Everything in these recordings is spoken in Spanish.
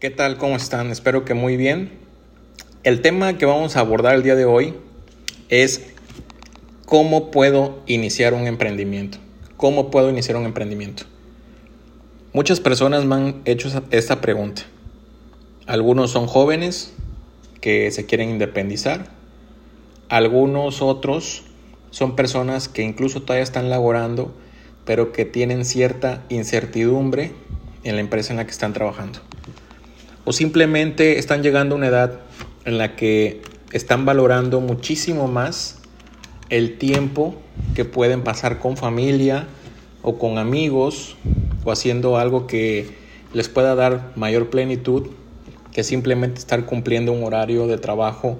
¿Qué tal? ¿Cómo están? Espero que muy bien. El tema que vamos a abordar el día de hoy es cómo puedo iniciar un emprendimiento. ¿Cómo puedo iniciar un emprendimiento? Muchas personas me han hecho esta pregunta. Algunos son jóvenes que se quieren independizar. Algunos otros son personas que incluso todavía están laborando, pero que tienen cierta incertidumbre en la empresa en la que están trabajando o simplemente están llegando a una edad en la que están valorando muchísimo más el tiempo que pueden pasar con familia o con amigos o haciendo algo que les pueda dar mayor plenitud que simplemente estar cumpliendo un horario de trabajo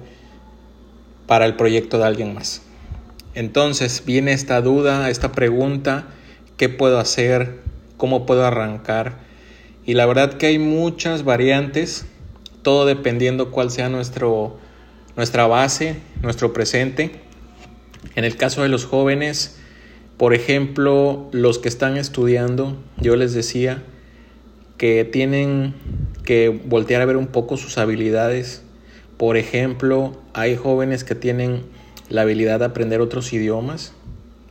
para el proyecto de alguien más. Entonces viene esta duda, esta pregunta, ¿qué puedo hacer? ¿Cómo puedo arrancar? Y la verdad que hay muchas variantes, todo dependiendo cuál sea nuestro, nuestra base, nuestro presente. En el caso de los jóvenes, por ejemplo, los que están estudiando, yo les decía que tienen que voltear a ver un poco sus habilidades. Por ejemplo, hay jóvenes que tienen la habilidad de aprender otros idiomas,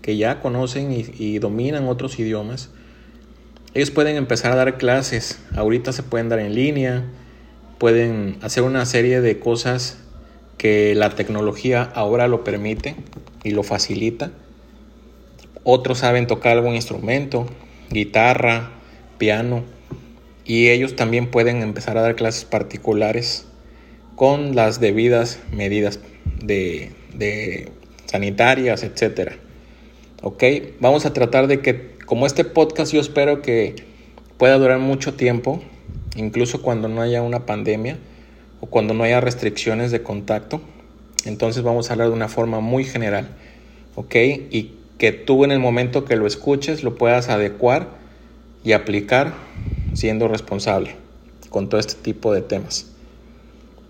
que ya conocen y, y dominan otros idiomas ellos pueden empezar a dar clases, ahorita se pueden dar en línea, pueden hacer una serie de cosas que la tecnología ahora lo permite y lo facilita. Otros saben tocar algún instrumento, guitarra, piano, y ellos también pueden empezar a dar clases particulares con las debidas medidas de, sanitarias, etc. ¿Ok? Vamos a tratar de que como este podcast yo espero que pueda durar mucho tiempo, incluso cuando no haya una pandemia o cuando no haya restricciones de contacto. Entonces vamos a hablar de una forma muy general, ¿ok? Y que tú en el momento que lo escuches lo puedas adecuar y aplicar siendo responsable con todo este tipo de temas.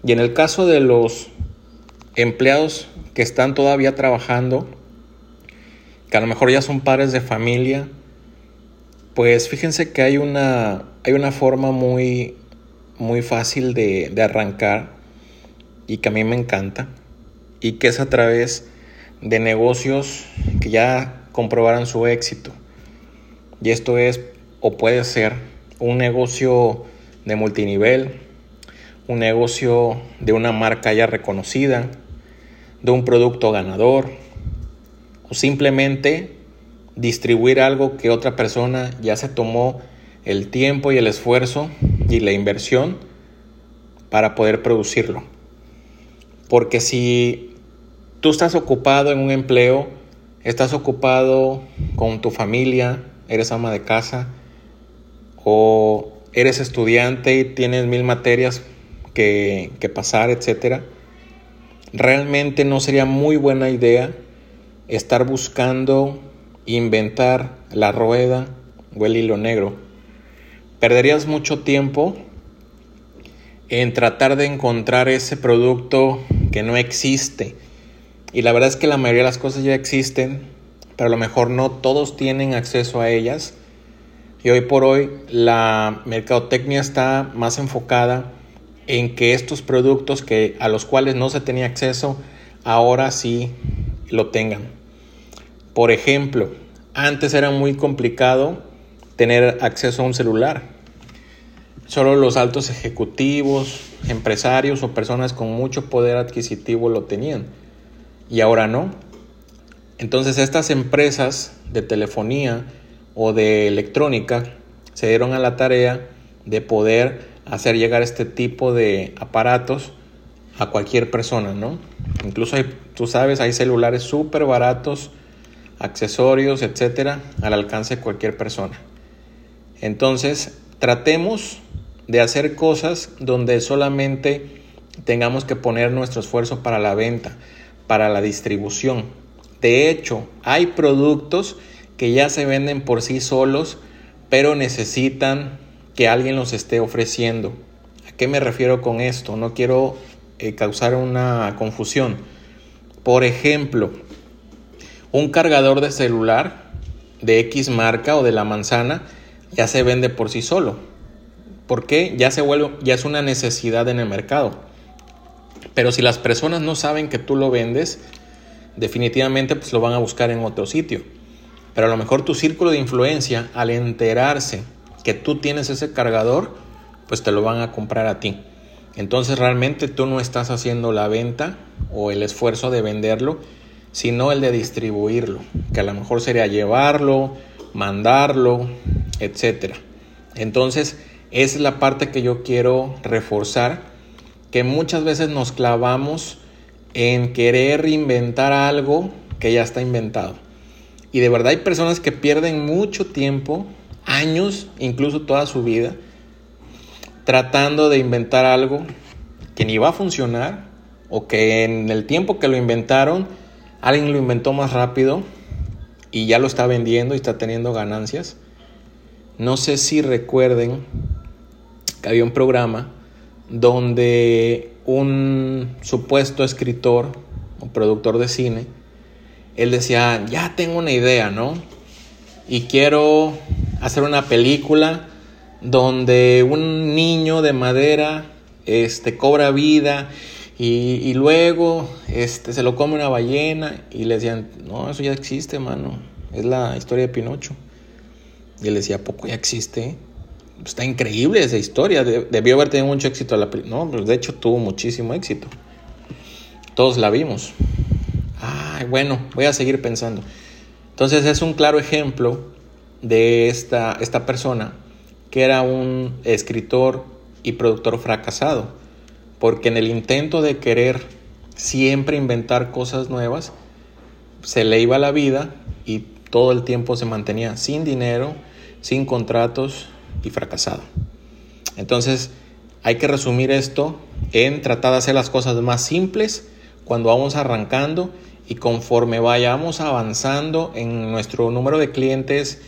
Y en el caso de los empleados que están todavía trabajando, que a lo mejor ya son padres de familia pues fíjense que hay una, hay una forma muy, muy fácil de, de arrancar y que a mí me encanta y que es a través de negocios que ya comprobaran su éxito. Y esto es o puede ser un negocio de multinivel, un negocio de una marca ya reconocida, de un producto ganador o simplemente distribuir algo que otra persona ya se tomó el tiempo y el esfuerzo y la inversión para poder producirlo. Porque si tú estás ocupado en un empleo, estás ocupado con tu familia, eres ama de casa o eres estudiante y tienes mil materias que, que pasar, etc. Realmente no sería muy buena idea estar buscando inventar la rueda o el hilo negro. Perderías mucho tiempo en tratar de encontrar ese producto que no existe. Y la verdad es que la mayoría de las cosas ya existen, pero a lo mejor no todos tienen acceso a ellas. Y hoy por hoy la mercadotecnia está más enfocada en que estos productos que a los cuales no se tenía acceso ahora sí lo tengan. Por ejemplo, antes era muy complicado tener acceso a un celular. Solo los altos ejecutivos, empresarios o personas con mucho poder adquisitivo lo tenían. Y ahora no. Entonces estas empresas de telefonía o de electrónica se dieron a la tarea de poder hacer llegar este tipo de aparatos a cualquier persona, ¿no? Incluso hay, tú sabes, hay celulares súper baratos accesorios, etcétera, al alcance de cualquier persona. Entonces, tratemos de hacer cosas donde solamente tengamos que poner nuestro esfuerzo para la venta, para la distribución. De hecho, hay productos que ya se venden por sí solos, pero necesitan que alguien los esté ofreciendo. ¿A qué me refiero con esto? No quiero eh, causar una confusión. Por ejemplo, un cargador de celular de X marca o de la manzana ya se vende por sí solo. porque ya se vuelve, ya es una necesidad en el mercado. Pero si las personas no saben que tú lo vendes, definitivamente pues lo van a buscar en otro sitio. Pero a lo mejor tu círculo de influencia, al enterarse que tú tienes ese cargador, pues te lo van a comprar a ti. Entonces realmente tú no estás haciendo la venta o el esfuerzo de venderlo, sino el de distribuirlo, que a lo mejor sería llevarlo, mandarlo, etc. Entonces, es la parte que yo quiero reforzar, que muchas veces nos clavamos en querer inventar algo que ya está inventado. Y de verdad hay personas que pierden mucho tiempo, años, incluso toda su vida, tratando de inventar algo que ni va a funcionar o que en el tiempo que lo inventaron alguien lo inventó más rápido y ya lo está vendiendo y está teniendo ganancias. No sé si recuerden que había un programa donde un supuesto escritor o productor de cine, él decía, ya tengo una idea, ¿no? Y quiero hacer una película donde un niño de madera este, cobra vida y, luego este, se lo come una ballena y le decían, no, eso ya existe, mano, es la historia de Pinocho. Y él decía, poco ya existe? Está increíble esa historia, debió haber tenido mucho éxito la No, pues de hecho tuvo muchísimo éxito. Todos la vimos. Ay, bueno, voy a seguir pensando. Entonces es un claro ejemplo de esta, esta persona que era un escritor y productor fracasado porque en el intento de querer siempre inventar cosas nuevas, se le iba la vida y todo el tiempo se mantenía sin dinero, sin contratos y fracasado. Entonces, hay que resumir esto en tratar de hacer las cosas más simples cuando vamos arrancando y conforme vayamos avanzando en nuestro número de clientes,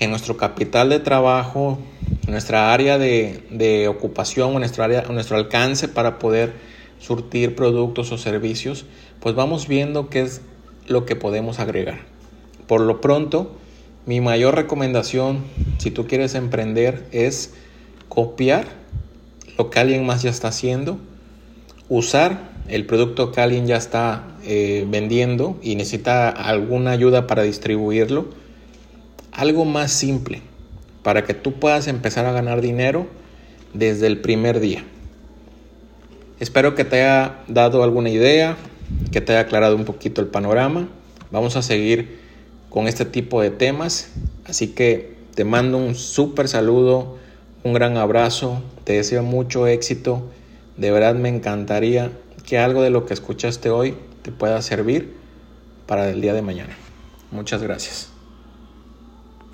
en nuestro capital de trabajo, nuestra área de, ocupación o nuestro, área, nuestro alcance para poder surtir productos o servicios, pues vamos viendo qué es lo que podemos agregar. Por lo pronto, mi mayor recomendación, si tú quieres emprender, es copiar lo que alguien más ya está haciendo, usar el producto que alguien ya está eh, vendiendo y necesita alguna ayuda para distribuirlo, algo más simple para que tú puedas empezar a ganar dinero desde el primer día. Espero que te haya dado alguna idea, que te haya aclarado un poquito el panorama. Vamos a seguir con este tipo de temas, así que te mando un súper saludo, un gran abrazo, te deseo mucho éxito. De verdad me encantaría que algo de lo que escuchaste hoy te pueda servir para el día de mañana. Muchas gracias.